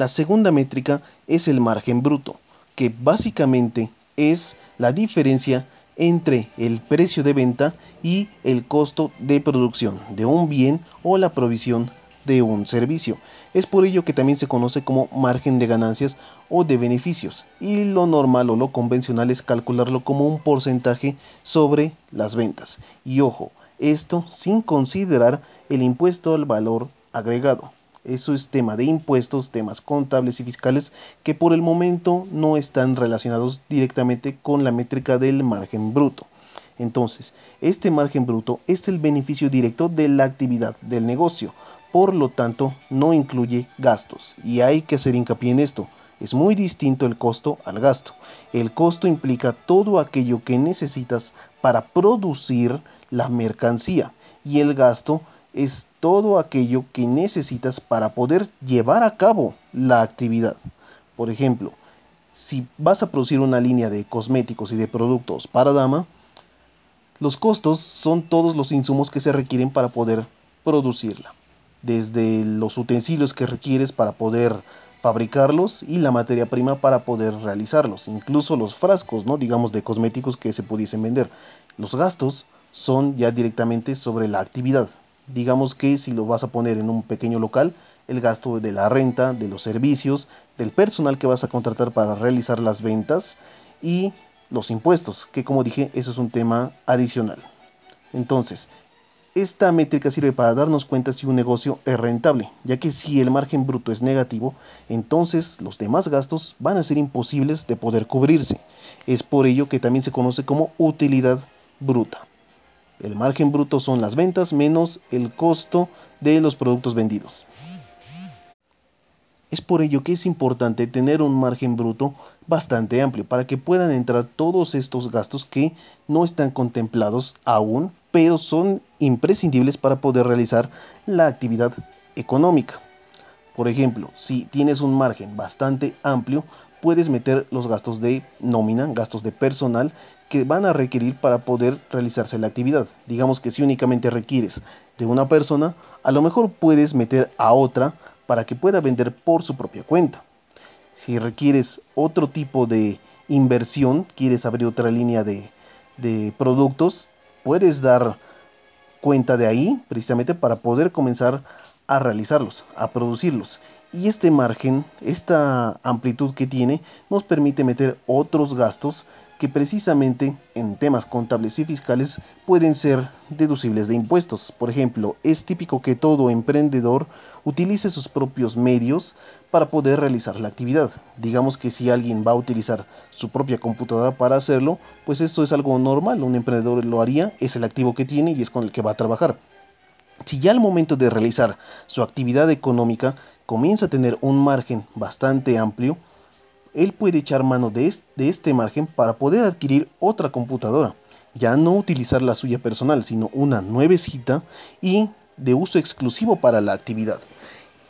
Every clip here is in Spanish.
La segunda métrica es el margen bruto, que básicamente es la diferencia entre el precio de venta y el costo de producción de un bien o la provisión de un servicio. Es por ello que también se conoce como margen de ganancias o de beneficios y lo normal o lo convencional es calcularlo como un porcentaje sobre las ventas. Y ojo, esto sin considerar el impuesto al valor agregado. Eso es tema de impuestos, temas contables y fiscales que por el momento no están relacionados directamente con la métrica del margen bruto. Entonces, este margen bruto es el beneficio directo de la actividad del negocio, por lo tanto no incluye gastos y hay que hacer hincapié en esto. Es muy distinto el costo al gasto. El costo implica todo aquello que necesitas para producir la mercancía y el gasto es todo aquello que necesitas para poder llevar a cabo la actividad. Por ejemplo, si vas a producir una línea de cosméticos y de productos para dama, los costos son todos los insumos que se requieren para poder producirla, desde los utensilios que requieres para poder fabricarlos y la materia prima para poder realizarlos, incluso los frascos, ¿no? digamos de cosméticos que se pudiesen vender. Los gastos son ya directamente sobre la actividad. Digamos que si lo vas a poner en un pequeño local, el gasto de la renta, de los servicios, del personal que vas a contratar para realizar las ventas y los impuestos, que como dije, eso es un tema adicional. Entonces, esta métrica sirve para darnos cuenta si un negocio es rentable, ya que si el margen bruto es negativo, entonces los demás gastos van a ser imposibles de poder cubrirse. Es por ello que también se conoce como utilidad bruta. El margen bruto son las ventas menos el costo de los productos vendidos. Es por ello que es importante tener un margen bruto bastante amplio para que puedan entrar todos estos gastos que no están contemplados aún, pero son imprescindibles para poder realizar la actividad económica. Por ejemplo, si tienes un margen bastante amplio, puedes meter los gastos de nómina, gastos de personal que van a requerir para poder realizarse la actividad. Digamos que si únicamente requieres de una persona, a lo mejor puedes meter a otra para que pueda vender por su propia cuenta. Si requieres otro tipo de inversión, quieres abrir otra línea de, de productos, puedes dar cuenta de ahí precisamente para poder comenzar a realizarlos, a producirlos. Y este margen, esta amplitud que tiene, nos permite meter otros gastos que precisamente en temas contables y fiscales pueden ser deducibles de impuestos. Por ejemplo, es típico que todo emprendedor utilice sus propios medios para poder realizar la actividad. Digamos que si alguien va a utilizar su propia computadora para hacerlo, pues esto es algo normal, un emprendedor lo haría, es el activo que tiene y es con el que va a trabajar. Si ya al momento de realizar su actividad económica comienza a tener un margen bastante amplio, él puede echar mano de este, margen para poder adquirir otra computadora. Ya no utilizar la suya personal, sino una nuevecita y de uso exclusivo para la actividad.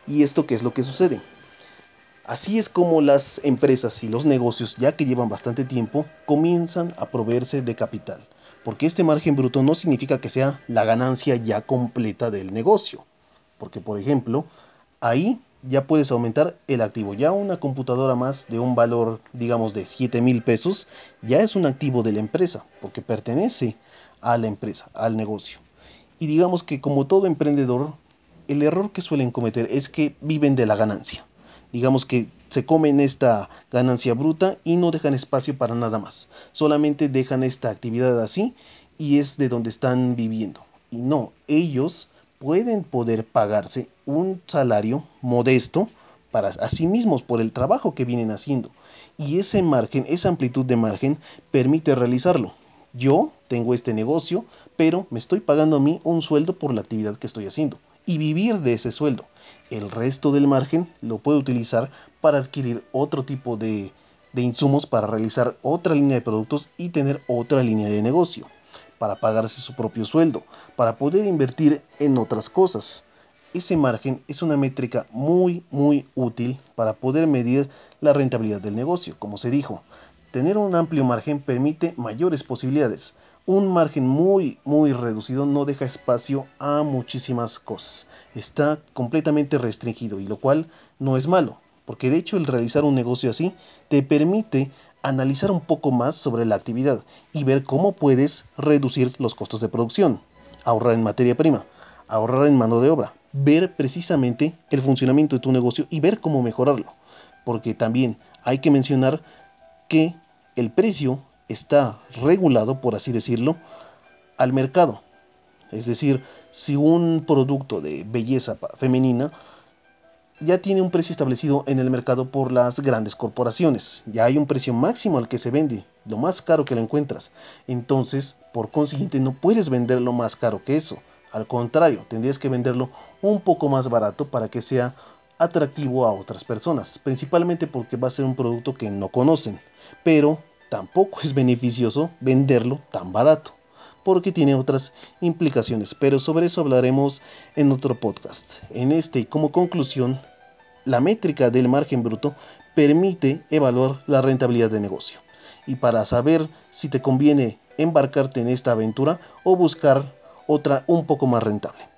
¿Y esto qué es lo que sucede? Así es como las empresas y los negocios, ya que llevan bastante tiempo, comienzan a proveerse de capital porque este margen bruto no significa que sea la ganancia ya completa del negocio. Porque, por ejemplo, ahí ya puedes aumentar el activo. Ya una computadora más de un valor, digamos, de 7 mil pesos, ya es un activo de la empresa, porque pertenece a la empresa, al negocio. Y digamos que como todo emprendedor, el error que suelen cometer es que viven de la ganancia digamos que se comen esta ganancia bruta y no dejan espacio para nada más. Solamente dejan esta actividad así y es de donde están viviendo. Y no, ellos pueden poder pagarse un salario modesto para sí mismos por el trabajo que vienen haciendo. Y ese margen, esa amplitud de margen permite realizarlo. Yo tengo este negocio, pero me estoy pagando a mí un sueldo por la actividad que estoy haciendo y vivir de ese sueldo. El resto del margen lo puede utilizar para adquirir otro tipo de, de insumos para realizar otra línea de productos y tener otra línea de negocio, para pagarse su propio sueldo, para poder invertir en otras cosas. Ese margen es una métrica muy muy útil para poder medir la rentabilidad del negocio, como se dijo. Tener un amplio margen permite mayores posibilidades. Un margen muy, muy reducido no deja espacio a muchísimas cosas. Está completamente restringido y lo cual no es malo, porque de hecho el realizar un negocio así te permite analizar un poco más sobre la actividad y ver cómo puedes reducir los costos de producción, ahorrar en materia prima, ahorrar en mano de obra, ver precisamente el funcionamiento de tu negocio y ver cómo mejorarlo. Porque también hay que mencionar que el precio está regulado, por así decirlo, al mercado. Es decir, si un producto de belleza femenina ya tiene un precio establecido en el mercado por las grandes corporaciones. Ya hay un precio máximo al que se vende, lo más caro que lo encuentras. Entonces, por consiguiente, no puedes venderlo más caro que eso. Al contrario, tendrías que venderlo un poco más barato para que sea atractivo a otras personas, principalmente porque va a ser un producto que no conocen, pero tampoco es beneficioso venderlo tan barato porque tiene otras implicaciones, pero sobre eso hablaremos en otro podcast. En este, como conclusión, la métrica del margen bruto permite evaluar la rentabilidad de negocio y para saber si te conviene embarcarte en esta aventura o buscar otra un poco más rentable.